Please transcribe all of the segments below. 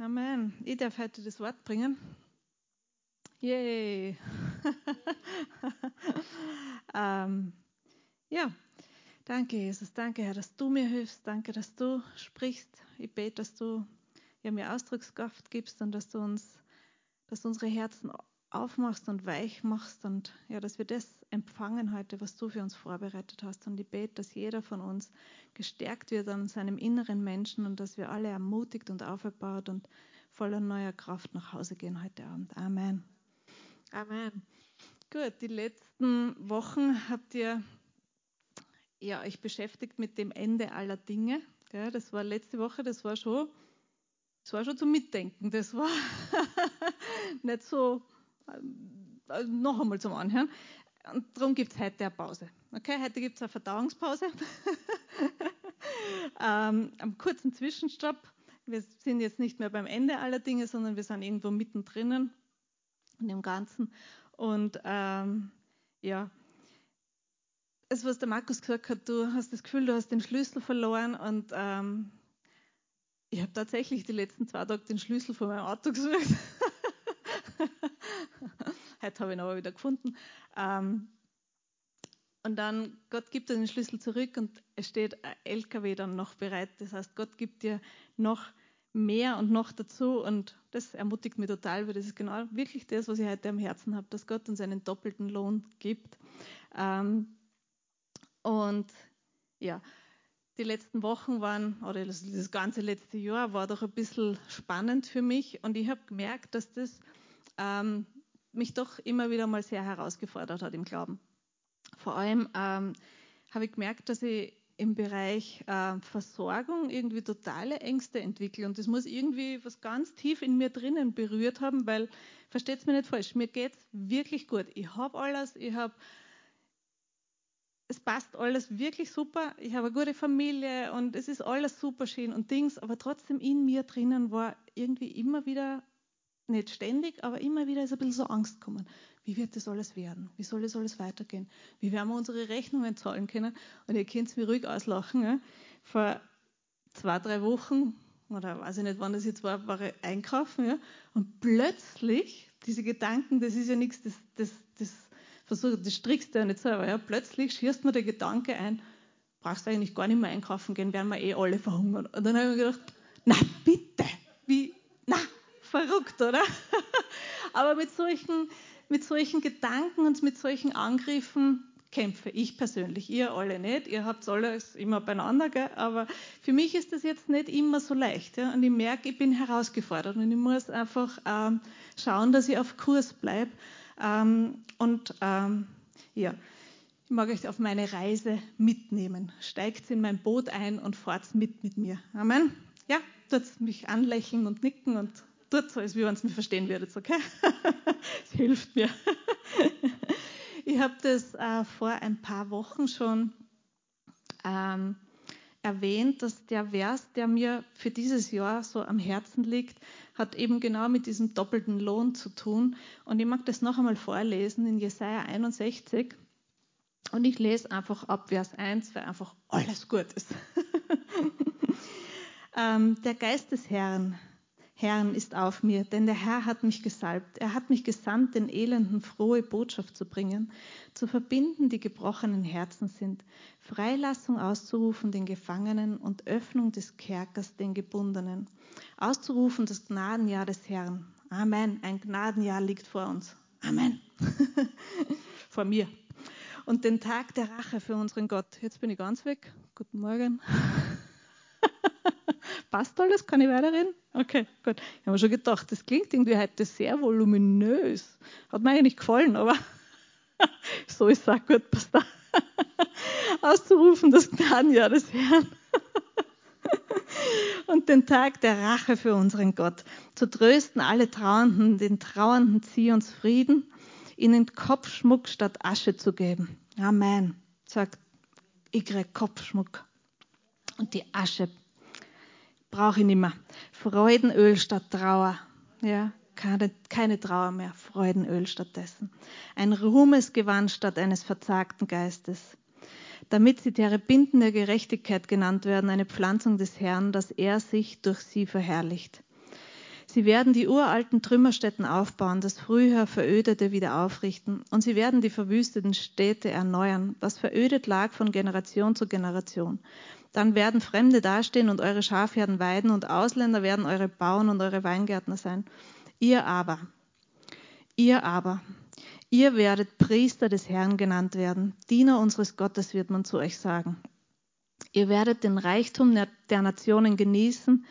Amen. Ich darf heute das Wort bringen. Yay. ähm, ja, danke, Jesus. Danke, Herr, dass du mir hilfst. Danke, dass du sprichst. Ich bete, dass du ja, mir Ausdruckskraft gibst und dass du uns, dass unsere Herzen aufmachst und weich machst und ja, dass wir das empfangen heute, was du für uns vorbereitet hast. Und ich bete, dass jeder von uns gestärkt wird an seinem inneren Menschen und dass wir alle ermutigt und auferbaut und voller neuer Kraft nach Hause gehen heute Abend. Amen. Amen. Gut, die letzten Wochen habt ihr ja, euch beschäftigt mit dem Ende aller Dinge. Ja, das war letzte Woche, das war schon, das war schon zum Mitdenken. Das war nicht so äh, noch einmal zum Anhören. Und darum gibt es heute eine Pause. Okay, heute gibt es eine Verdauungspause. ähm, einen kurzen Zwischenstopp. Wir sind jetzt nicht mehr beim Ende aller Dinge, sondern wir sind irgendwo mittendrin in dem Ganzen. Und ähm, ja, das, was der Markus gesagt hat, du hast das Gefühl, du hast den Schlüssel verloren und ähm, ich habe tatsächlich die letzten zwei Tage den Schlüssel von meinem Auto gesucht. Heute habe ich ihn aber wieder gefunden. Ähm, und dann, Gott gibt dir den Schlüssel zurück und es steht ein LKW dann noch bereit. Das heißt, Gott gibt dir noch mehr und noch dazu und das ermutigt mich total, weil das ist genau wirklich das, was ich heute am Herzen habe, dass Gott uns einen doppelten Lohn gibt. Ähm, und ja, die letzten Wochen waren, oder das, das ganze letzte Jahr war doch ein bisschen spannend für mich und ich habe gemerkt, dass das ähm, mich doch immer wieder mal sehr herausgefordert hat im Glauben. Vor allem ähm, habe ich gemerkt, dass ich im Bereich äh, Versorgung irgendwie totale Ängste entwickle. Und das muss irgendwie was ganz tief in mir drinnen berührt haben, weil, versteht es mir nicht falsch, mir geht es wirklich gut. Ich habe alles, ich habe, es passt alles wirklich super. Ich habe eine gute Familie und es ist alles super schön und Dings, aber trotzdem in mir drinnen war irgendwie immer wieder nicht ständig, aber immer wieder ist ein bisschen so Angst gekommen. Wie wird das alles werden? Wie soll das alles weitergehen? Wie werden wir unsere Rechnungen zahlen können? Und ihr könnt es mir ruhig auslachen. Ja? Vor zwei, drei Wochen, oder weiß ich nicht, wann das jetzt war, war ich einkaufen. Ja? Und plötzlich, diese Gedanken, das ist ja nichts, das, das, das, versuch, das strickst du ja nicht selber. Ja? Plötzlich schießt mir der Gedanke ein, brauchst du eigentlich gar nicht mehr einkaufen gehen, werden wir eh alle verhungern. Und dann habe ich mir gedacht, na bitte, verrückt, oder? Aber mit solchen, mit solchen Gedanken und mit solchen Angriffen kämpfe ich persönlich. Ihr alle nicht. Ihr habt alles immer beieinander, gell? aber für mich ist das jetzt nicht immer so leicht. Ja? Und ich merke, ich bin herausgefordert und ich muss einfach ähm, schauen, dass ich auf Kurs bleibe. Ähm, und ähm, ja, ich mag euch auf meine Reise mitnehmen. Steigt in mein Boot ein und fahrt mit mit mir. Amen. Ja, tut mich anlächeln und nicken und tut so, als wie wenn es mir verstehen würdet, okay? Es hilft mir. ich habe das äh, vor ein paar Wochen schon ähm, erwähnt, dass der Vers, der mir für dieses Jahr so am Herzen liegt, hat eben genau mit diesem doppelten Lohn zu tun. Und ich mag das noch einmal vorlesen in Jesaja 61. Und ich lese einfach ab Vers 1, weil einfach alles gut ist. ähm, der Geist des Herrn Herrn ist auf mir, denn der Herr hat mich gesalbt. Er hat mich gesandt, den Elenden frohe Botschaft zu bringen, zu verbinden, die gebrochenen Herzen sind, Freilassung auszurufen den Gefangenen und Öffnung des Kerkers den Gebundenen, auszurufen das Gnadenjahr des Herrn. Amen. Ein Gnadenjahr liegt vor uns. Amen. vor mir. Und den Tag der Rache für unseren Gott. Jetzt bin ich ganz weg. Guten Morgen. Passt alles? Kann ich weiterreden? Okay, gut. Ich habe mir schon gedacht, das klingt irgendwie heute sehr voluminös. Hat mir eigentlich gefallen, aber so ist es auch gut, passt da. Auszurufen das Gnadenjahr des Herrn. Und den Tag der Rache für unseren Gott. Zu trösten alle Trauernden, den Trauernden zieh uns Frieden, ihnen Kopfschmuck statt Asche zu geben. Amen. Sagt, krieg Kopfschmuck. Und die Asche brauche ich nicht mehr. Freudenöl statt Trauer. Ja, keine, keine Trauer mehr. Freudenöl stattdessen. Ein Ruhmesgewand statt eines verzagten Geistes. Damit sie Terebinten der Gerechtigkeit genannt werden, eine Pflanzung des Herrn, dass er sich durch sie verherrlicht. Sie werden die uralten Trümmerstätten aufbauen, das früher Verödete wieder aufrichten. Und sie werden die verwüsteten Städte erneuern, was verödet lag von Generation zu Generation. Dann werden Fremde dastehen und eure Schafherden weiden und Ausländer werden eure Bauern und eure Weingärtner sein. Ihr aber, ihr aber, ihr werdet Priester des Herrn genannt werden. Diener unseres Gottes wird man zu euch sagen. Ihr werdet den Reichtum der Nationen genießen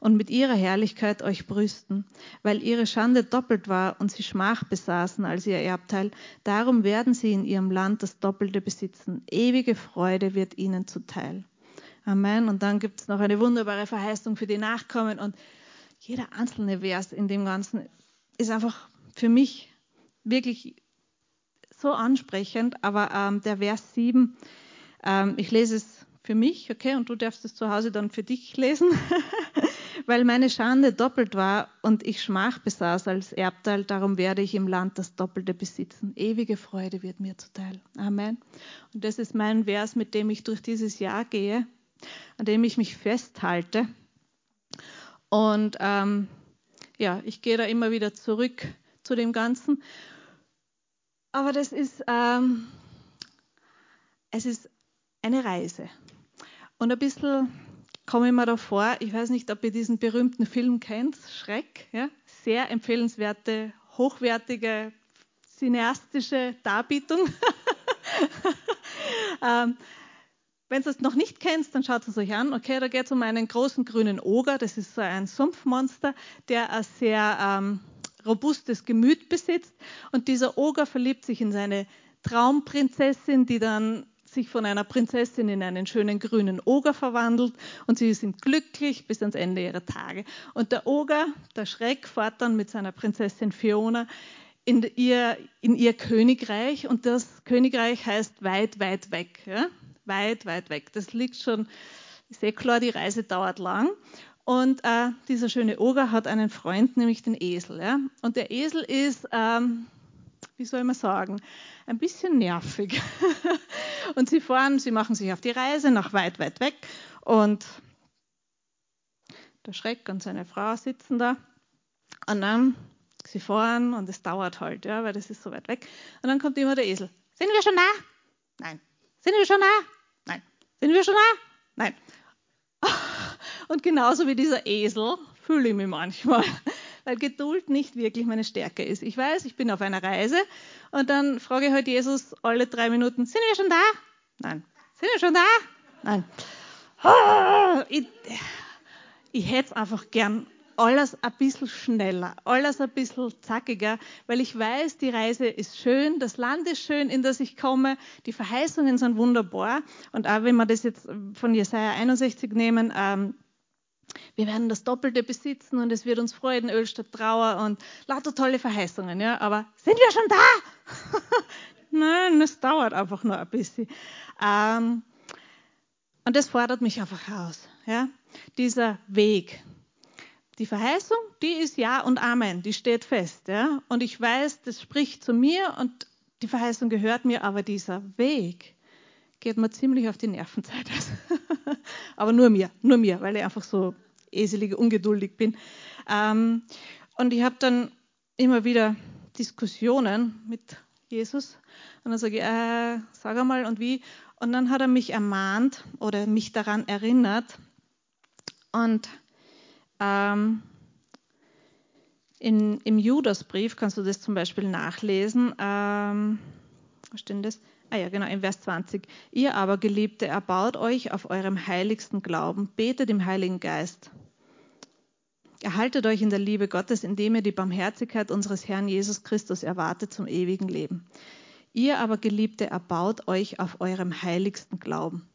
und mit ihrer Herrlichkeit euch brüsten, weil ihre Schande doppelt war und sie Schmach besaßen als ihr Erbteil. Darum werden sie in ihrem Land das Doppelte besitzen. Ewige Freude wird ihnen zuteil. Amen. Und dann gibt es noch eine wunderbare Verheißung für die Nachkommen. Und jeder einzelne Vers in dem Ganzen ist einfach für mich wirklich so ansprechend. Aber ähm, der Vers 7, ähm, ich lese es für mich, okay, und du darfst es zu Hause dann für dich lesen, weil meine Schande doppelt war und ich Schmach besaß als Erbteil, darum werde ich im Land das Doppelte besitzen. Ewige Freude wird mir zuteil. Amen. Und das ist mein Vers, mit dem ich durch dieses Jahr gehe an dem ich mich festhalte. Und ähm, ja, ich gehe da immer wieder zurück zu dem Ganzen. Aber das ist, ähm, es ist eine Reise. Und ein bisschen komme ich mir da vor, ich weiß nicht, ob ihr diesen berühmten Film kennt, Schreck, ja? sehr empfehlenswerte, hochwertige, cineastische Darbietung. ähm, wenn du es noch nicht kennst, dann schaut es euch an. Okay, da geht es um einen großen grünen Oger. Das ist so ein Sumpfmonster, der ein sehr ähm, robustes Gemüt besitzt. Und dieser Oger verliebt sich in seine Traumprinzessin, die dann sich von einer Prinzessin in einen schönen grünen Oger verwandelt und sie sind glücklich bis ans Ende ihrer Tage. Und der Oger, der Schreck, fährt dann mit seiner Prinzessin Fiona in ihr, in ihr Königreich und das Königreich heißt weit, weit weg. Ja? Weit, weit weg. Das liegt schon, ist eh klar, die Reise dauert lang. Und äh, dieser schöne Oger hat einen Freund, nämlich den Esel. Ja? Und der Esel ist, ähm, wie soll man sagen, ein bisschen nervig. und sie fahren, sie machen sich auf die Reise nach weit, weit weg. Und der Schreck und seine Frau sitzen da. Und dann, sie fahren und es dauert halt, ja, weil das ist so weit weg. Und dann kommt immer der Esel. Sind wir schon nah? Nein. Sind wir schon da? Nein. Sind wir schon da? Nein. Und genauso wie dieser Esel fühle ich mich manchmal, weil Geduld nicht wirklich meine Stärke ist. Ich weiß, ich bin auf einer Reise und dann frage ich halt Jesus alle drei Minuten, sind wir schon da? Nein. Sind wir schon da? Nein. Ich, ich hätte es einfach gern alles ein bisschen schneller, alles ein bisschen zackiger, weil ich weiß, die Reise ist schön, das Land ist schön, in das ich komme, die Verheißungen sind wunderbar. Und auch wenn wir das jetzt von Jesaja 61 nehmen, ähm, wir werden das Doppelte besitzen und es wird uns Freuden, Öl statt Trauer und lauter tolle Verheißungen. Ja? Aber sind wir schon da? Nein, es dauert einfach nur ein bisschen. Ähm, und das fordert mich einfach heraus. Ja? Dieser Weg, die Verheißung, die ist Ja und Amen, die steht fest. Ja? Und ich weiß, das spricht zu mir und die Verheißung gehört mir, aber dieser Weg geht mir ziemlich auf die Nervenzeit. aber nur mir, nur mir, weil ich einfach so eselig, ungeduldig bin. Ähm, und ich habe dann immer wieder Diskussionen mit Jesus. Und dann sage ich, äh, sag einmal und wie. Und dann hat er mich ermahnt oder mich daran erinnert. Und ähm, in, Im Judasbrief kannst du das zum Beispiel nachlesen. Ähm, wo steht das? Ah ja, genau, im Vers 20. Ihr aber, Geliebte, erbaut euch auf eurem heiligsten Glauben, betet im Heiligen Geist. Erhaltet euch in der Liebe Gottes, indem ihr die Barmherzigkeit unseres Herrn Jesus Christus erwartet zum ewigen Leben. Ihr aber, Geliebte, erbaut euch auf eurem heiligsten Glauben.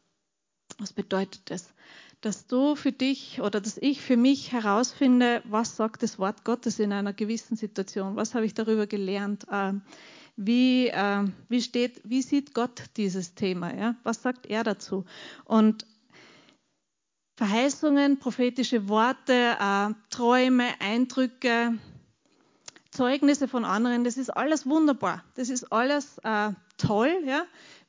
Was bedeutet das? Dass du für dich oder dass ich für mich herausfinde, was sagt das Wort Gottes in einer gewissen Situation, was habe ich darüber gelernt, ähm, wie, ähm, wie, steht, wie sieht Gott dieses Thema, was sagt er dazu. Und Verheißungen, prophetische Worte, äh, Träume, Eindrücke, Zeugnisse von anderen, das ist alles wunderbar, das ist alles äh, toll?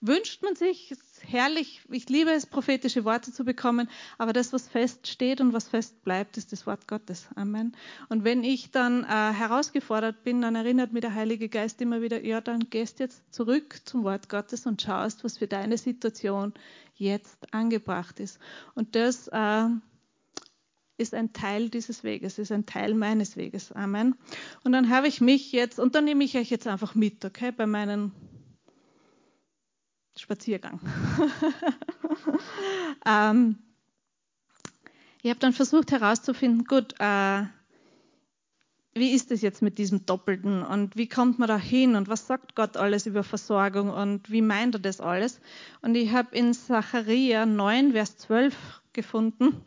Wünscht man sich, ist herrlich, ich liebe es, prophetische Worte zu bekommen, aber das, was feststeht und was fest bleibt, ist das Wort Gottes. Amen. Und wenn ich dann äh, herausgefordert bin, dann erinnert mir der Heilige Geist immer wieder, ja, dann gehst jetzt zurück zum Wort Gottes und schaust, was für deine Situation jetzt angebracht ist. Und das äh, ist ein Teil dieses Weges, ist ein Teil meines Weges. Amen. Und dann habe ich mich jetzt, und dann nehme ich euch jetzt einfach mit, okay, bei meinen Spaziergang. ähm, ich habe dann versucht herauszufinden, gut, äh, wie ist es jetzt mit diesem Doppelten und wie kommt man da hin und was sagt Gott alles über Versorgung und wie meint er das alles? Und ich habe in Zachariah 9, Vers 12 gefunden,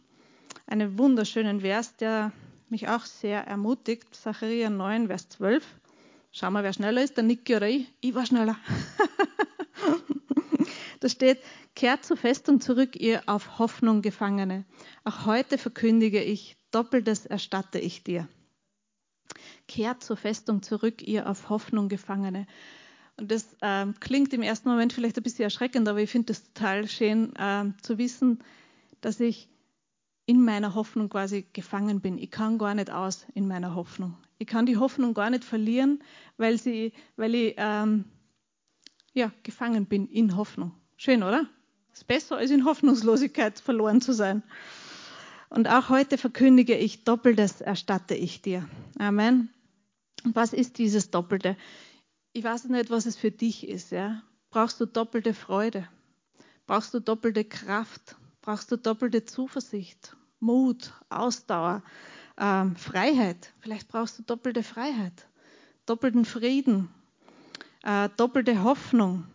einen wunderschönen Vers, der mich auch sehr ermutigt. Zachariah 9, Vers 12. Schauen wir, wer schneller ist, der Niki oder ich. Ich war schneller. Da steht, kehrt zur Festung zurück, ihr auf Hoffnung Gefangene. Auch heute verkündige ich, doppeltes erstatte ich dir. Kehrt zur Festung zurück, ihr auf Hoffnung Gefangene. Und das äh, klingt im ersten Moment vielleicht ein bisschen erschreckend, aber ich finde es total schön äh, zu wissen, dass ich in meiner Hoffnung quasi gefangen bin. Ich kann gar nicht aus in meiner Hoffnung. Ich kann die Hoffnung gar nicht verlieren, weil, sie, weil ich ähm, ja, gefangen bin in Hoffnung. Schön, oder? Ist besser, als in Hoffnungslosigkeit verloren zu sein. Und auch heute verkündige ich, Doppeltes erstatte ich dir. Amen. Und was ist dieses Doppelte? Ich weiß nicht, was es für dich ist. Ja? Brauchst du doppelte Freude? Brauchst du doppelte Kraft? Brauchst du doppelte Zuversicht, Mut, Ausdauer, ähm, Freiheit? Vielleicht brauchst du doppelte Freiheit, doppelten Frieden, äh, doppelte Hoffnung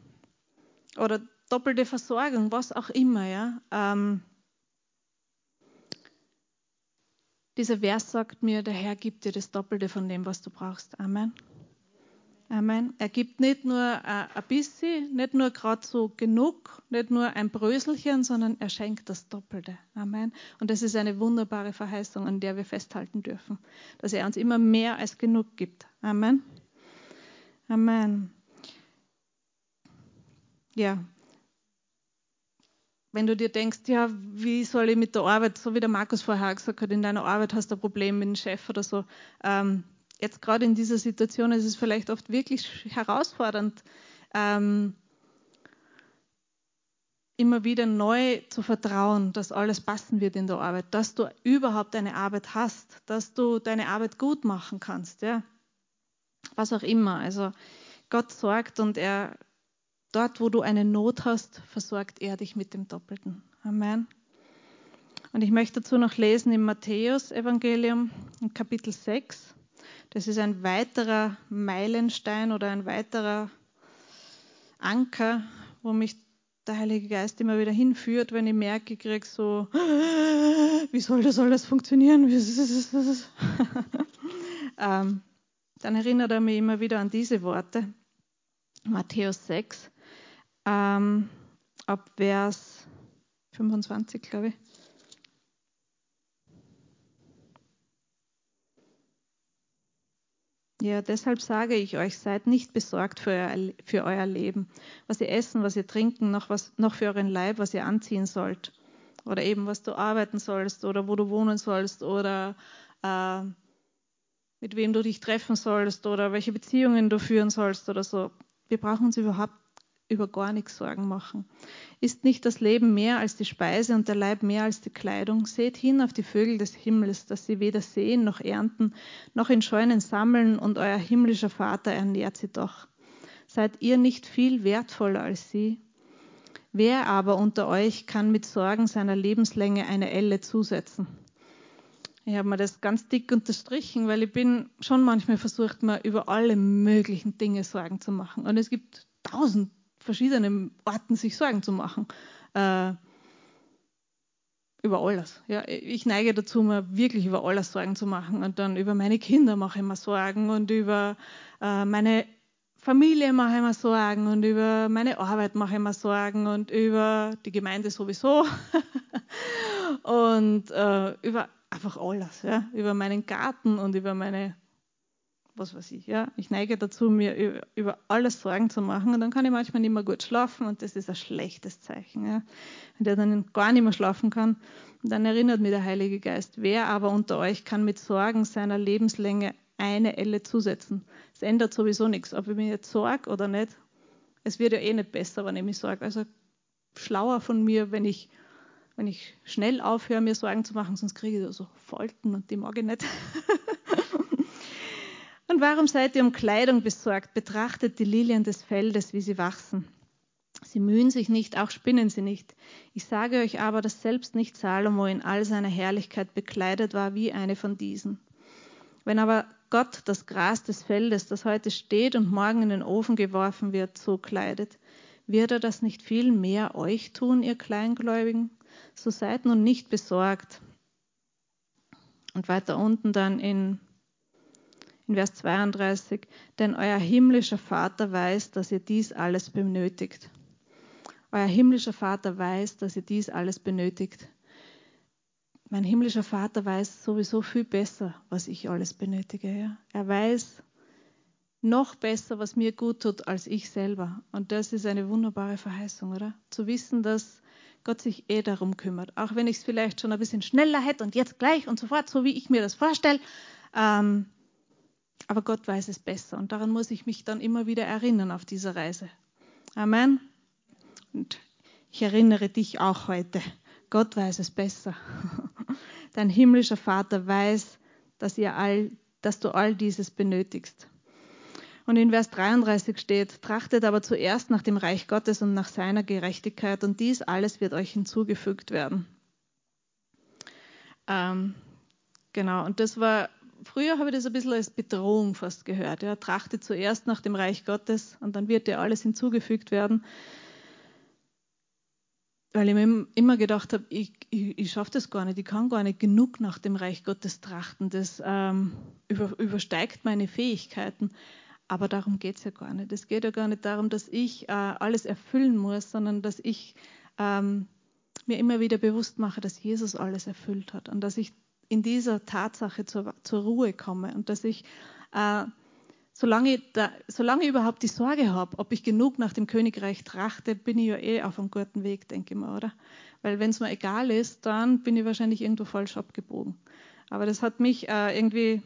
oder doppelte Versorgung, was auch immer. Ja? Ähm, dieser Vers sagt mir, der Herr gibt dir das Doppelte von dem, was du brauchst. Amen. Amen. Er gibt nicht nur äh, ein bisschen, nicht nur gerade so genug, nicht nur ein Bröselchen, sondern er schenkt das Doppelte. Amen. Und das ist eine wunderbare Verheißung, an der wir festhalten dürfen, dass er uns immer mehr als genug gibt. Amen. Amen. Ja, wenn du dir denkst, ja, wie soll ich mit der Arbeit, so wie der Markus vorher gesagt hat, in deiner Arbeit hast du ein Problem mit dem Chef oder so. Ähm, jetzt gerade in dieser Situation ist es vielleicht oft wirklich herausfordernd, ähm, immer wieder neu zu vertrauen, dass alles passen wird in der Arbeit, dass du überhaupt eine Arbeit hast, dass du deine Arbeit gut machen kannst, ja. Was auch immer. Also Gott sorgt und er Dort, wo du eine Not hast, versorgt er dich mit dem Doppelten. Amen. Und ich möchte dazu noch lesen im Matthäus-Evangelium, Kapitel 6. Das ist ein weiterer Meilenstein oder ein weiterer Anker, wo mich der Heilige Geist immer wieder hinführt, wenn ich merke, ich kriege so, wie soll das alles funktionieren? ähm, dann erinnert er mich immer wieder an diese Worte. Matthäus 6, ähm, ab Vers 25, glaube ich. Ja, deshalb sage ich euch, seid nicht besorgt für euer, für euer Leben, was ihr essen, was ihr trinken, noch, was, noch für euren Leib, was ihr anziehen sollt. Oder eben, was du arbeiten sollst oder wo du wohnen sollst oder äh, mit wem du dich treffen sollst oder welche Beziehungen du führen sollst oder so. Wir brauchen uns überhaupt über gar nichts Sorgen machen. Ist nicht das Leben mehr als die Speise und der Leib mehr als die Kleidung? Seht hin auf die Vögel des Himmels, dass sie weder sehen noch ernten, noch in Scheunen sammeln, und euer himmlischer Vater ernährt sie doch. Seid ihr nicht viel wertvoller als sie? Wer aber unter euch kann mit Sorgen seiner Lebenslänge eine Elle zusetzen? Ich habe mir das ganz dick unterstrichen, weil ich bin schon manchmal versucht, mir über alle möglichen Dinge Sorgen zu machen. Und es gibt tausend verschiedene Arten, sich Sorgen zu machen. Äh, über alles. Ja, ich neige dazu, mir wirklich über alles Sorgen zu machen. Und dann über meine Kinder mache ich mir Sorgen und über äh, meine Familie mache ich mir Sorgen und über meine Arbeit mache ich mir Sorgen und über die Gemeinde sowieso und äh, über einfach alles. Ja? Über meinen Garten und über meine was weiß ich, ja. Ich neige dazu, mir über, alles Sorgen zu machen und dann kann ich manchmal nicht mehr gut schlafen und das ist ein schlechtes Zeichen, ja. Wenn der dann gar nicht mehr schlafen kann, dann erinnert mich der Heilige Geist, wer aber unter euch kann mit Sorgen seiner Lebenslänge eine Elle zusetzen? Es ändert sowieso nichts, ob ich mir jetzt sorge oder nicht. Es wird ja eh nicht besser, wenn ich mich sorge. Also schlauer von mir, wenn ich, wenn ich schnell aufhöre, mir Sorgen zu machen, sonst kriege ich so Falten und die mag ich nicht. und warum seid ihr um Kleidung besorgt? Betrachtet die Lilien des Feldes, wie sie wachsen. Sie mühen sich nicht, auch spinnen sie nicht. Ich sage euch aber, dass selbst nicht Salomo in all seiner Herrlichkeit bekleidet war wie eine von diesen. Wenn aber Gott das Gras des Feldes, das heute steht und morgen in den Ofen geworfen wird, so kleidet, wird er das nicht viel mehr euch tun, ihr Kleingläubigen? So seid nun nicht besorgt. Und weiter unten dann in, in Vers 32, denn euer himmlischer Vater weiß, dass ihr dies alles benötigt. Euer himmlischer Vater weiß, dass ihr dies alles benötigt. Mein himmlischer Vater weiß sowieso viel besser, was ich alles benötige. Ja? Er weiß, noch besser, was mir gut tut, als ich selber. Und das ist eine wunderbare Verheißung, oder? Zu wissen, dass Gott sich eh darum kümmert. Auch wenn ich es vielleicht schon ein bisschen schneller hätte und jetzt gleich und sofort, so wie ich mir das vorstelle. Ähm, aber Gott weiß es besser. Und daran muss ich mich dann immer wieder erinnern auf dieser Reise. Amen. Und ich erinnere dich auch heute. Gott weiß es besser. Dein himmlischer Vater weiß, dass, ihr all, dass du all dieses benötigst. Und in Vers 33 steht, trachtet aber zuerst nach dem Reich Gottes und nach seiner Gerechtigkeit und dies alles wird euch hinzugefügt werden. Ähm, genau, und das war, früher habe ich das ein bisschen als Bedrohung fast gehört. Ja, trachtet zuerst nach dem Reich Gottes und dann wird dir alles hinzugefügt werden. Weil ich mir immer gedacht habe, ich, ich, ich schaffe das gar nicht, ich kann gar nicht genug nach dem Reich Gottes trachten. Das ähm, über, übersteigt meine Fähigkeiten. Aber darum geht es ja gar nicht. Es geht ja gar nicht darum, dass ich äh, alles erfüllen muss, sondern dass ich ähm, mir immer wieder bewusst mache, dass Jesus alles erfüllt hat und dass ich in dieser Tatsache zur, zur Ruhe komme und dass ich, äh, solange, da, solange ich überhaupt die Sorge habe, ob ich genug nach dem Königreich trachte, bin ich ja eh auf einem guten Weg, denke ich mal, oder? Weil wenn es mir egal ist, dann bin ich wahrscheinlich irgendwo falsch abgebogen. Aber das hat mich äh, irgendwie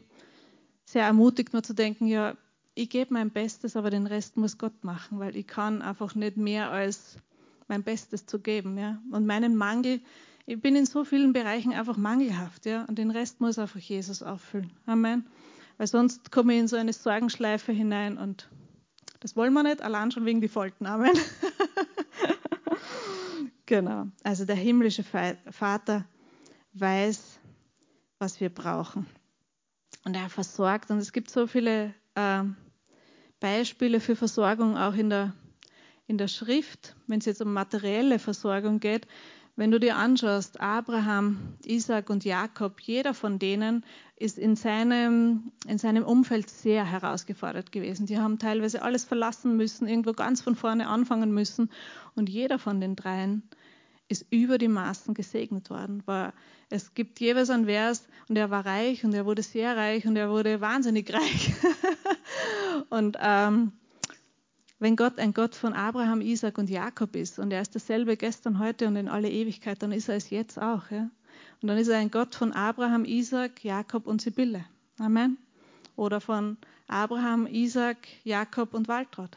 sehr ermutigt, nur zu denken, ja, ich gebe mein Bestes, aber den Rest muss Gott machen, weil ich kann einfach nicht mehr als mein Bestes zu geben. Ja? Und meinen Mangel, ich bin in so vielen Bereichen einfach mangelhaft, ja, und den Rest muss einfach Jesus auffüllen. Amen. Weil sonst komme ich in so eine Sorgenschleife hinein und das wollen wir nicht, allein schon wegen die Folten. Amen. genau. Also der himmlische Vater weiß, was wir brauchen. Und er versorgt. Und es gibt so viele äh, Beispiele für Versorgung auch in der, in der Schrift, wenn es jetzt um materielle Versorgung geht. Wenn du dir anschaust, Abraham, Isaac und Jakob, jeder von denen ist in seinem, in seinem Umfeld sehr herausgefordert gewesen. Die haben teilweise alles verlassen müssen, irgendwo ganz von vorne anfangen müssen. Und jeder von den dreien ist über die Maßen gesegnet worden. War, es gibt jeweils ein Vers und er war reich und er wurde sehr reich und er wurde wahnsinnig reich. und ähm, wenn Gott ein Gott von Abraham, Isaac und Jakob ist und er ist dasselbe gestern, heute und in alle Ewigkeit, dann ist er es jetzt auch. Ja? Und dann ist er ein Gott von Abraham, Isaac, Jakob und Sibylle. Amen. Oder von Abraham, Isaac, Jakob und Waltraud.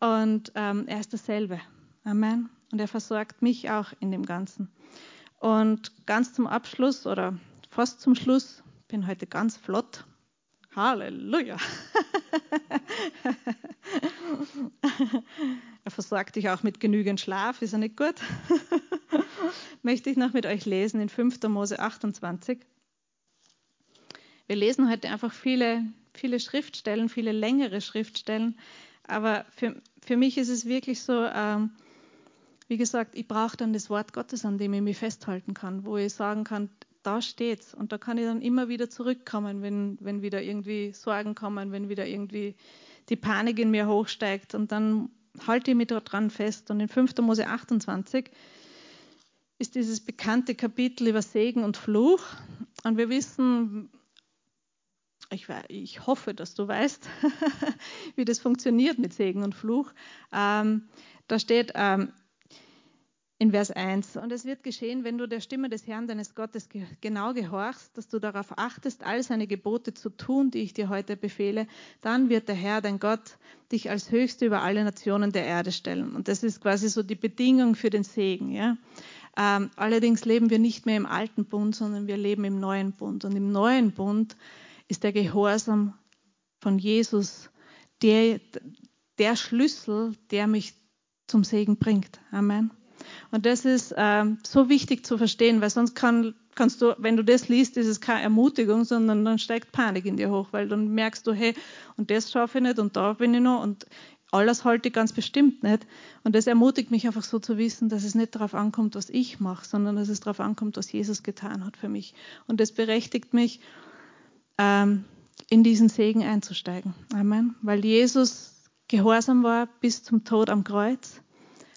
Und ähm, er ist dasselbe. Amen. Und er versorgt mich auch in dem Ganzen. Und ganz zum Abschluss oder fast zum Schluss, bin heute ganz flott. Halleluja. er versorgt dich auch mit genügend Schlaf, ist er nicht gut? Möchte ich noch mit euch lesen in 5. Mose 28. Wir lesen heute einfach viele, viele Schriftstellen, viele längere Schriftstellen. Aber für, für mich ist es wirklich so, ähm, wie gesagt, ich brauche dann das Wort Gottes, an dem ich mich festhalten kann, wo ich sagen kann, da steht's. Und da kann ich dann immer wieder zurückkommen, wenn, wenn wieder irgendwie Sorgen kommen, wenn wieder irgendwie die Panik in mir hochsteigt. Und dann halte ich mich daran fest. Und in 5. Mose 28 ist dieses bekannte Kapitel über Segen und Fluch. Und wir wissen, ich, ich hoffe, dass du weißt, wie das funktioniert mit Segen und Fluch. Ähm, da steht ähm, in Vers 1, und es wird geschehen, wenn du der Stimme des Herrn deines Gottes ge genau gehorchst, dass du darauf achtest, all seine Gebote zu tun, die ich dir heute befehle, dann wird der Herr, dein Gott, dich als Höchste über alle Nationen der Erde stellen. Und das ist quasi so die Bedingung für den Segen. Ja? Ähm, allerdings leben wir nicht mehr im alten Bund, sondern wir leben im neuen Bund. Und im neuen Bund ist der Gehorsam von Jesus der, der Schlüssel, der mich zum Segen bringt. Amen. Und das ist ähm, so wichtig zu verstehen, weil sonst kann, kannst du, wenn du das liest, ist es keine Ermutigung, sondern dann steigt Panik in dir hoch, weil dann merkst du, hey, und das schaffe ich nicht und da bin ich noch und alles halte ich ganz bestimmt nicht. Und das ermutigt mich einfach so zu wissen, dass es nicht darauf ankommt, was ich mache, sondern dass es darauf ankommt, was Jesus getan hat für mich. Und das berechtigt mich, ähm, in diesen Segen einzusteigen. Amen. Weil Jesus gehorsam war bis zum Tod am Kreuz,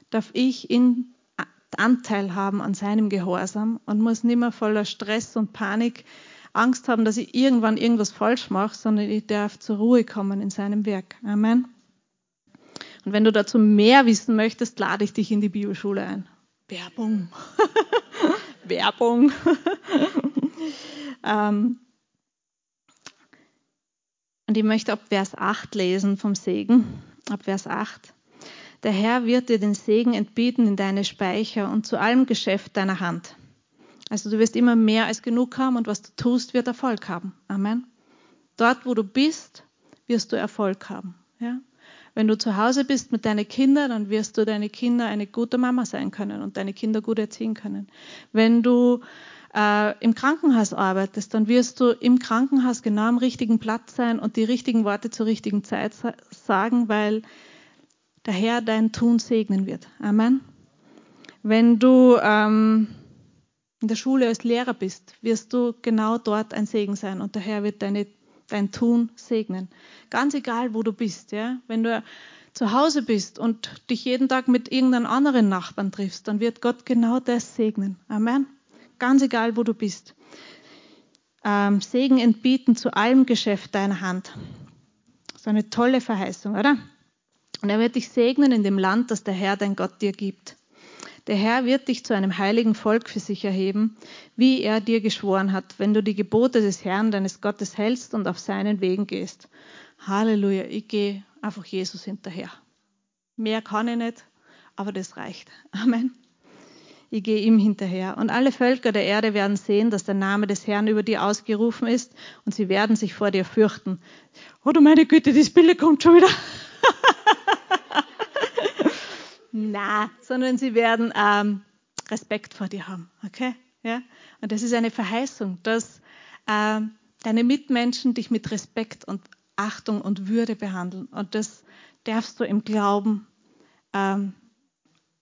darf ich in Anteil haben an seinem Gehorsam und muss nicht mehr voller Stress und Panik Angst haben, dass ich irgendwann irgendwas falsch mache, sondern ich darf zur Ruhe kommen in seinem Werk. Amen. Und wenn du dazu mehr wissen möchtest, lade ich dich in die Bibelschule ein. Werbung. Werbung. ähm, und ich möchte ab Vers 8 lesen vom Segen. Ab Vers 8. Der Herr wird dir den Segen entbieten in deine Speicher und zu allem Geschäft deiner Hand. Also du wirst immer mehr als genug haben und was du tust, wird Erfolg haben. Amen. Dort, wo du bist, wirst du Erfolg haben. Ja? Wenn du zu Hause bist mit deinen Kindern, dann wirst du deine Kinder eine gute Mama sein können und deine Kinder gut erziehen können. Wenn du äh, im Krankenhaus arbeitest, dann wirst du im Krankenhaus genau am richtigen Platz sein und die richtigen Worte zur richtigen Zeit sagen, weil der Herr dein Tun segnen wird. Amen. Wenn du ähm, in der Schule als Lehrer bist, wirst du genau dort ein Segen sein und der Herr wird deine, dein Tun segnen. Ganz egal, wo du bist. Ja? Wenn du zu Hause bist und dich jeden Tag mit irgendeinem anderen Nachbarn triffst, dann wird Gott genau das segnen. Amen ganz egal, wo du bist. Ähm, Segen entbieten zu allem Geschäft deiner Hand. So eine tolle Verheißung, oder? Und er wird dich segnen in dem Land, das der Herr, dein Gott, dir gibt. Der Herr wird dich zu einem heiligen Volk für sich erheben, wie er dir geschworen hat, wenn du die Gebote des Herrn, deines Gottes, hältst und auf seinen Wegen gehst. Halleluja, ich gehe einfach Jesus hinterher. Mehr kann ich nicht, aber das reicht. Amen ich gehe ihm hinterher. Und alle Völker der Erde werden sehen, dass der Name des Herrn über dir ausgerufen ist und sie werden sich vor dir fürchten. Oh du meine Güte, die Spille kommt schon wieder. Na, sondern sie werden ähm, Respekt vor dir haben. Okay? Ja? Und das ist eine Verheißung, dass ähm, deine Mitmenschen dich mit Respekt und Achtung und Würde behandeln. Und das darfst du im Glauben ähm,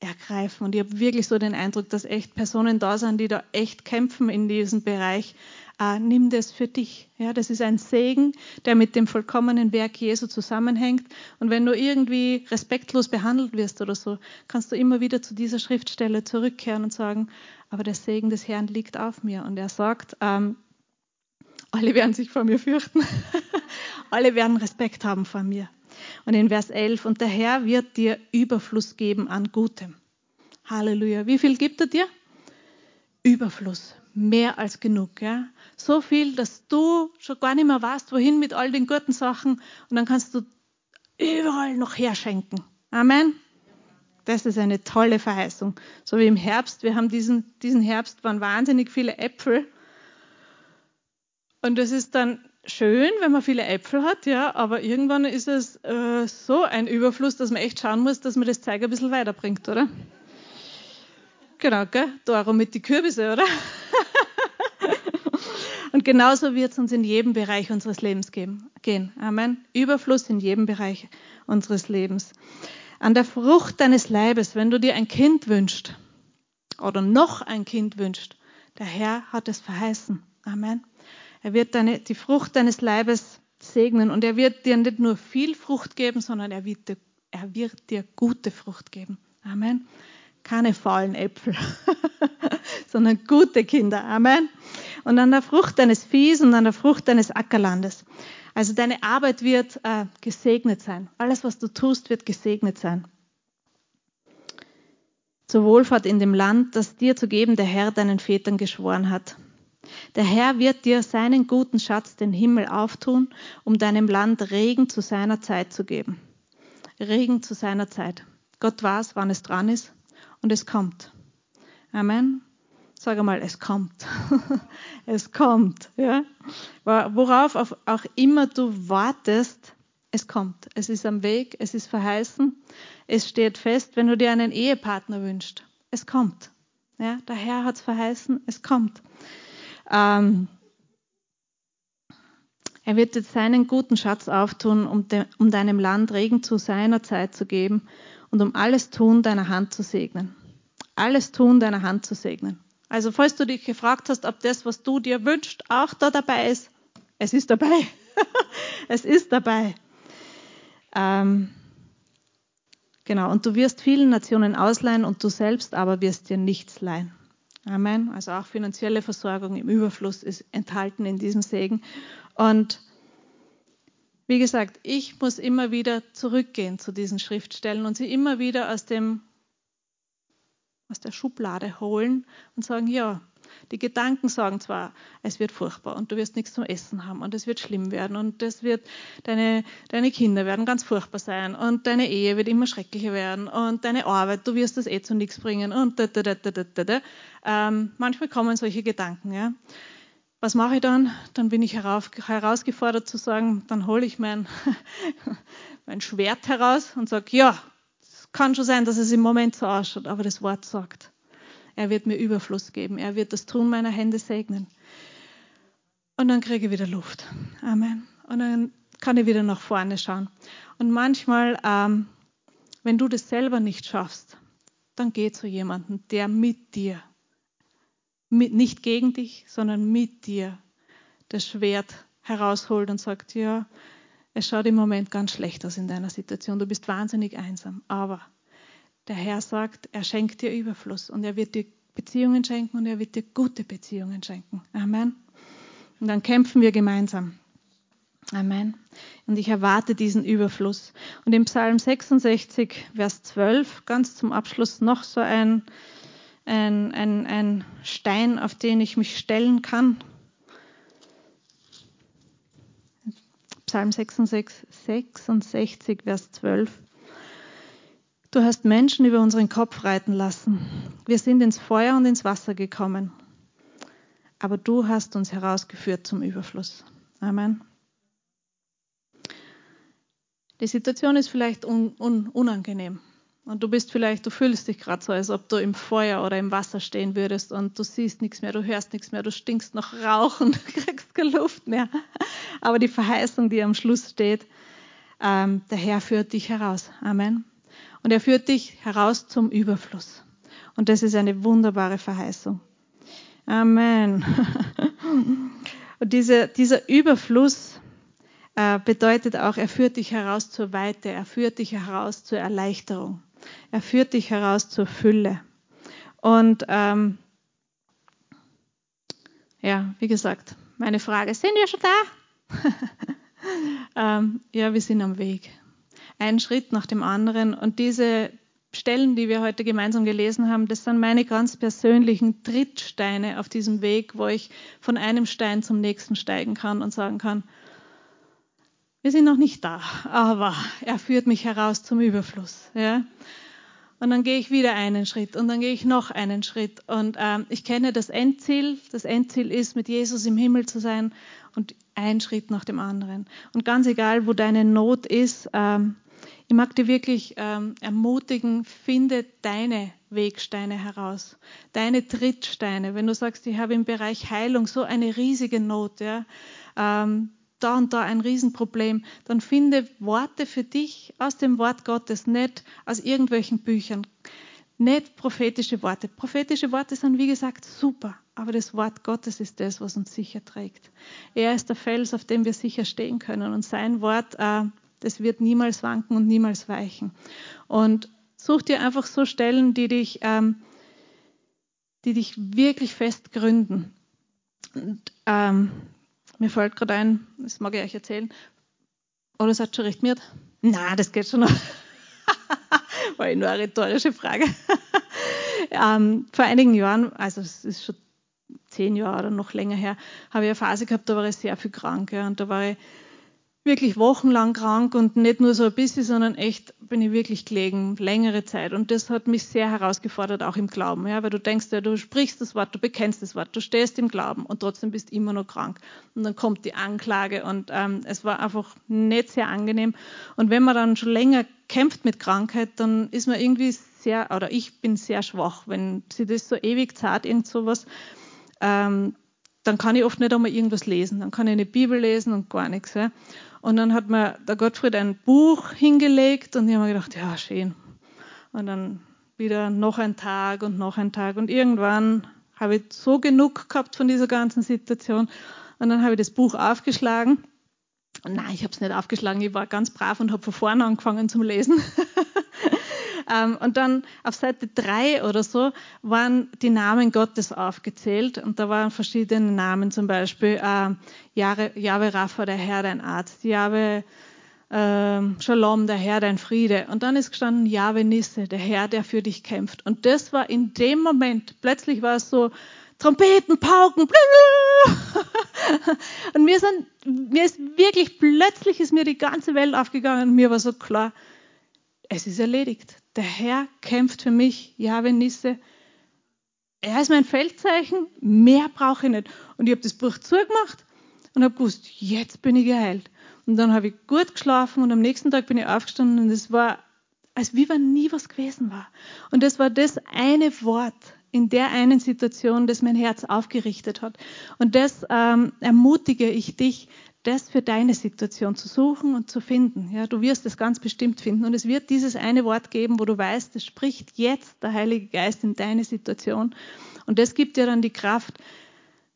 ergreifen. Und ich habe wirklich so den Eindruck, dass echt Personen da sind, die da echt kämpfen in diesem Bereich. Äh, nimm das für dich. Ja, das ist ein Segen, der mit dem vollkommenen Werk Jesu zusammenhängt. Und wenn du irgendwie respektlos behandelt wirst oder so, kannst du immer wieder zu dieser Schriftstelle zurückkehren und sagen, aber der Segen des Herrn liegt auf mir. Und er sagt, ähm, alle werden sich vor mir fürchten. alle werden Respekt haben vor mir. Und in Vers 11, und der Herr wird dir Überfluss geben an Gutem. Halleluja. Wie viel gibt er dir? Überfluss. Mehr als genug. Ja? So viel, dass du schon gar nicht mehr weißt, wohin mit all den guten Sachen. Und dann kannst du überall noch herschenken. Amen. Das ist eine tolle Verheißung. So wie im Herbst. Wir haben diesen, diesen Herbst waren wahnsinnig viele Äpfel. Und das ist dann schön, wenn man viele Äpfel hat, ja, aber irgendwann ist es äh, so ein Überfluss, dass man echt schauen muss, dass man das Zeug ein bisschen weiterbringt, oder? Genau, gell? Darum mit die Kürbisse, oder? Und genauso wird es uns in jedem Bereich unseres Lebens geben, gehen. Amen. Überfluss in jedem Bereich unseres Lebens. An der Frucht deines Leibes, wenn du dir ein Kind wünschst oder noch ein Kind wünschst, der Herr hat es verheißen. Amen. Er wird deine, die Frucht deines Leibes segnen und er wird dir nicht nur viel Frucht geben, sondern er wird dir, er wird dir gute Frucht geben. Amen. Keine faulen Äpfel, sondern gute Kinder. Amen. und an der Frucht deines Viehs und an der Frucht deines Ackerlandes. Also deine Arbeit wird äh, gesegnet sein. Alles, was du tust, wird gesegnet sein. Zur Wohlfahrt in dem Land, das dir zu geben der Herr deinen Vätern geschworen hat. Der Herr wird dir seinen guten Schatz, den Himmel, auftun, um deinem Land Regen zu seiner Zeit zu geben. Regen zu seiner Zeit. Gott weiß, wann es dran ist und es kommt. Amen. Sag einmal, es kommt. es kommt. Ja? Worauf auch immer du wartest, es kommt. Es ist am Weg, es ist verheißen, es steht fest, wenn du dir einen Ehepartner wünschst. Es kommt. Ja? Der Herr hat es verheißen, es kommt. Ähm, er wird jetzt seinen guten Schatz auftun, um, de, um deinem Land Regen zu seiner Zeit zu geben und um alles Tun deiner Hand zu segnen. Alles Tun deiner Hand zu segnen. Also falls du dich gefragt hast, ob das, was du dir wünschst, auch da dabei ist, es ist dabei. es ist dabei. Ähm, genau, und du wirst vielen Nationen ausleihen und du selbst aber wirst dir nichts leihen. Amen. Also auch finanzielle Versorgung im Überfluss ist enthalten in diesem Segen. Und wie gesagt, ich muss immer wieder zurückgehen zu diesen Schriftstellen und sie immer wieder aus dem aus der Schublade holen und sagen, ja, die Gedanken sagen zwar, es wird furchtbar und du wirst nichts zum Essen haben und es wird schlimm werden und das wird, deine, deine Kinder werden ganz furchtbar sein und deine Ehe wird immer schrecklicher werden und deine Arbeit, du wirst das eh zu nichts bringen und da, da, da, da, da, da. Ähm, manchmal kommen solche Gedanken, ja. Was mache ich dann? Dann bin ich herausgefordert zu sagen, dann hole ich mein, mein Schwert heraus und sage, ja, kann schon sein, dass es im Moment so ausschaut, aber das Wort sagt, er wird mir Überfluss geben. Er wird das Tun meiner Hände segnen. Und dann kriege ich wieder Luft. Amen. Und dann kann ich wieder nach vorne schauen. Und manchmal, ähm, wenn du das selber nicht schaffst, dann geh zu jemandem, der mit dir, mit, nicht gegen dich, sondern mit dir das Schwert herausholt und sagt, ja, es schaut im Moment ganz schlecht aus in deiner Situation. Du bist wahnsinnig einsam. Aber der Herr sagt, er schenkt dir Überfluss und er wird dir Beziehungen schenken und er wird dir gute Beziehungen schenken. Amen. Und dann kämpfen wir gemeinsam. Amen. Und ich erwarte diesen Überfluss. Und im Psalm 66, Vers 12, ganz zum Abschluss noch so ein, ein, ein, ein Stein, auf den ich mich stellen kann. Psalm 66, 66, Vers 12. Du hast Menschen über unseren Kopf reiten lassen. Wir sind ins Feuer und ins Wasser gekommen. Aber du hast uns herausgeführt zum Überfluss. Amen. Die Situation ist vielleicht un, un, unangenehm. Und du bist vielleicht, du fühlst dich gerade so, als ob du im Feuer oder im Wasser stehen würdest und du siehst nichts mehr, du hörst nichts mehr, du stinkst nach Rauch und du kriegst keine Luft mehr. Aber die Verheißung, die am Schluss steht, ähm, der Herr führt dich heraus. Amen. Und er führt dich heraus zum Überfluss. Und das ist eine wunderbare Verheißung. Amen. Und diese, dieser Überfluss äh, bedeutet auch, er führt dich heraus zur Weite, er führt dich heraus zur Erleichterung, er führt dich heraus zur Fülle. Und ähm, ja, wie gesagt, meine Frage, sind wir schon da? ähm, ja, wir sind am Weg. Ein Schritt nach dem anderen. Und diese Stellen, die wir heute gemeinsam gelesen haben, das sind meine ganz persönlichen Trittsteine auf diesem Weg, wo ich von einem Stein zum nächsten steigen kann und sagen kann, wir sind noch nicht da, aber er führt mich heraus zum Überfluss. Ja? Und dann gehe ich wieder einen Schritt und dann gehe ich noch einen Schritt. Und ähm, ich kenne das Endziel. Das Endziel ist, mit Jesus im Himmel zu sein und ein Schritt nach dem anderen. Und ganz egal, wo deine Not ist, ähm, ich mag dir wirklich ähm, ermutigen, finde deine Wegsteine heraus, deine Trittsteine. Wenn du sagst, ich habe im Bereich Heilung so eine riesige Not, ja, ähm, da und da ein Riesenproblem, dann finde Worte für dich aus dem Wort Gottes, nicht aus irgendwelchen Büchern, nicht prophetische Worte. Prophetische Worte sind, wie gesagt, super, aber das Wort Gottes ist das, was uns sicher trägt. Er ist der Fels, auf dem wir sicher stehen können und sein Wort äh, das wird niemals wanken und niemals weichen. Und such dir einfach so Stellen, die dich, ähm, die dich wirklich fest gründen. Und ähm, mir fällt gerade ein, das mag ich euch erzählen. Oder seid schon recht miert? Na, das geht schon noch. War eh nur eine rhetorische Frage. ähm, vor einigen Jahren, also es ist schon zehn Jahre oder noch länger her, habe ich eine Phase gehabt, da war ich sehr viel krank. Ja, und da war ich wirklich wochenlang krank und nicht nur so ein bisschen, sondern echt bin ich wirklich gelegen, längere Zeit. Und das hat mich sehr herausgefordert, auch im Glauben. Ja, weil du denkst ja, du sprichst das Wort, du bekennst das Wort, du stehst im Glauben und trotzdem bist immer noch krank. Und dann kommt die Anklage und ähm, es war einfach nicht sehr angenehm. Und wenn man dann schon länger kämpft mit Krankheit, dann ist man irgendwie sehr, oder ich bin sehr schwach, wenn sie das so ewig zart, irgend sowas, ähm, dann kann ich oft nicht einmal irgendwas lesen. Dann kann ich eine Bibel lesen und gar nichts. Ja. Und dann hat mir der Gottfried ein Buch hingelegt und ich habe mir gedacht, ja, schön. Und dann wieder noch ein Tag und noch ein Tag. Und irgendwann habe ich so genug gehabt von dieser ganzen Situation. Und dann habe ich das Buch aufgeschlagen. Und nein, ich habe es nicht aufgeschlagen. Ich war ganz brav und habe von vorne angefangen zum Lesen. Ähm, und dann auf Seite 3 oder so waren die Namen Gottes aufgezählt und da waren verschiedene Namen, zum Beispiel äh, Jahwe Rapha, der Herr dein Arzt, Jahwe äh, Shalom, der Herr dein Friede. Und dann ist gestanden Jahwe Nisse, der Herr, der für dich kämpft. Und das war in dem Moment, plötzlich war es so, Trompeten, Pauken, und mir, sind, mir ist wirklich plötzlich ist mir die ganze Welt aufgegangen und mir war so klar, es ist erledigt. Der Herr kämpft für mich, Jahwe Nisse. Er ist mein Feldzeichen, mehr brauche ich nicht. Und ich habe das Buch zugemacht und habe gewusst, jetzt bin ich geheilt. Und dann habe ich gut geschlafen und am nächsten Tag bin ich aufgestanden und es war, als wie wenn nie was gewesen war. Und das war das eine Wort in der einen Situation, das mein Herz aufgerichtet hat. Und das ähm, ermutige ich dich, das für deine Situation zu suchen und zu finden. Ja, du wirst es ganz bestimmt finden. Und es wird dieses eine Wort geben, wo du weißt, es spricht jetzt der Heilige Geist in deine Situation. Und das gibt dir dann die Kraft,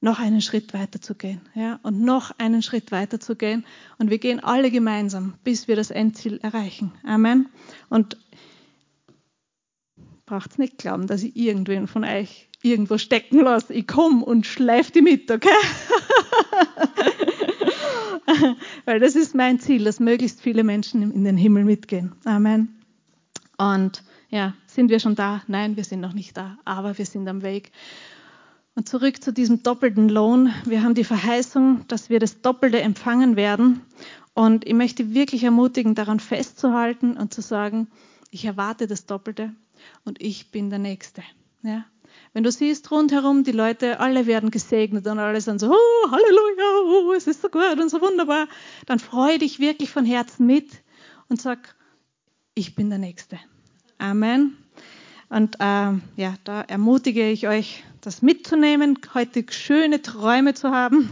noch einen Schritt weiter zu gehen. Ja, und noch einen Schritt weiter zu gehen. Und wir gehen alle gemeinsam, bis wir das Endziel erreichen. Amen. Und braucht nicht glauben, dass ich irgendwen von euch irgendwo stecken lasse. Ich komme und schleife die mit, okay? Weil das ist mein Ziel, dass möglichst viele Menschen in den Himmel mitgehen. Amen. Und ja, sind wir schon da? Nein, wir sind noch nicht da, aber wir sind am Weg. Und zurück zu diesem doppelten Lohn. Wir haben die Verheißung, dass wir das Doppelte empfangen werden. Und ich möchte wirklich ermutigen, daran festzuhalten und zu sagen, ich erwarte das Doppelte und ich bin der Nächste. Ja? Wenn du siehst rundherum, die Leute, alle werden gesegnet und alle sind so, oh, Halleluja, oh, es ist so gut und so wunderbar, dann freue dich wirklich von Herzen mit und sag, ich bin der Nächste. Amen. Und äh, ja, da ermutige ich euch, das mitzunehmen, heute schöne Träume zu haben.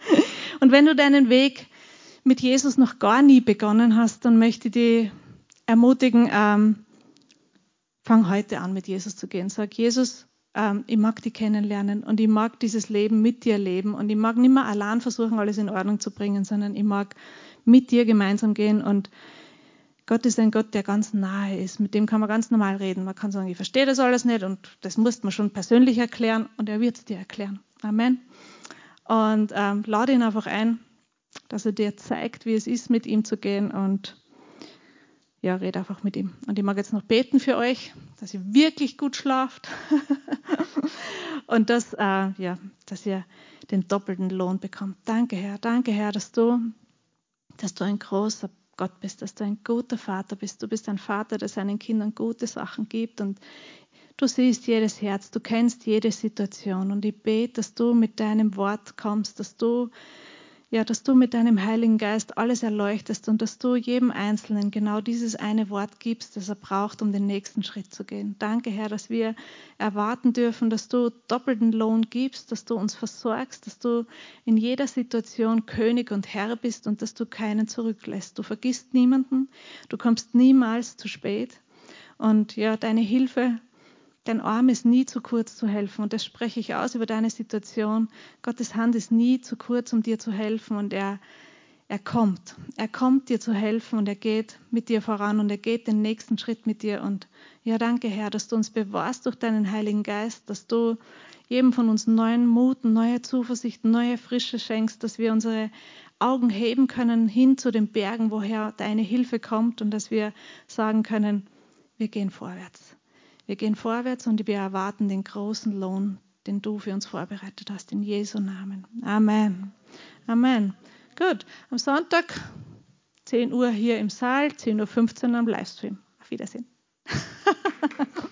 und wenn du deinen Weg mit Jesus noch gar nie begonnen hast, dann möchte ich dich ermutigen, ähm, fang heute an, mit Jesus zu gehen. Sag, Jesus, ähm, ich mag dich kennenlernen und ich mag dieses Leben mit dir leben und ich mag nicht mehr allein versuchen, alles in Ordnung zu bringen, sondern ich mag mit dir gemeinsam gehen und Gott ist ein Gott, der ganz nahe ist. Mit dem kann man ganz normal reden. Man kann sagen, ich verstehe das alles nicht und das muss man schon persönlich erklären und er wird es dir erklären. Amen. Und ähm, lade ihn einfach ein, dass er dir zeigt, wie es ist, mit ihm zu gehen und ja, red einfach mit ihm. Und ich mag jetzt noch beten für euch, dass ihr wirklich gut schlaft und dass, äh, ja, dass ihr den doppelten Lohn bekommt. Danke, Herr. Danke, Herr, dass du, dass du ein großer Gott bist, dass du ein guter Vater bist. Du bist ein Vater, der seinen Kindern gute Sachen gibt und du siehst jedes Herz, du kennst jede Situation und ich bete, dass du mit deinem Wort kommst, dass du ja, dass du mit deinem Heiligen Geist alles erleuchtest und dass du jedem Einzelnen genau dieses eine Wort gibst, das er braucht, um den nächsten Schritt zu gehen. Danke, Herr, dass wir erwarten dürfen, dass du doppelten Lohn gibst, dass du uns versorgst, dass du in jeder Situation König und Herr bist und dass du keinen zurücklässt. Du vergisst niemanden, du kommst niemals zu spät. Und ja, deine Hilfe Dein Arm ist nie zu kurz zu helfen und das spreche ich aus über deine Situation. Gottes Hand ist nie zu kurz, um dir zu helfen und er, er kommt. Er kommt dir zu helfen und er geht mit dir voran und er geht den nächsten Schritt mit dir. Und ja, danke Herr, dass du uns bewahrst durch deinen Heiligen Geist, dass du jedem von uns neuen Mut, neue Zuversicht, neue Frische schenkst, dass wir unsere Augen heben können hin zu den Bergen, woher deine Hilfe kommt und dass wir sagen können, wir gehen vorwärts. Wir gehen vorwärts und wir erwarten den großen Lohn, den du für uns vorbereitet hast, in Jesu Namen. Amen. Amen. Gut, am Sonntag 10 Uhr hier im Saal, 10.15 Uhr am Livestream. Auf Wiedersehen.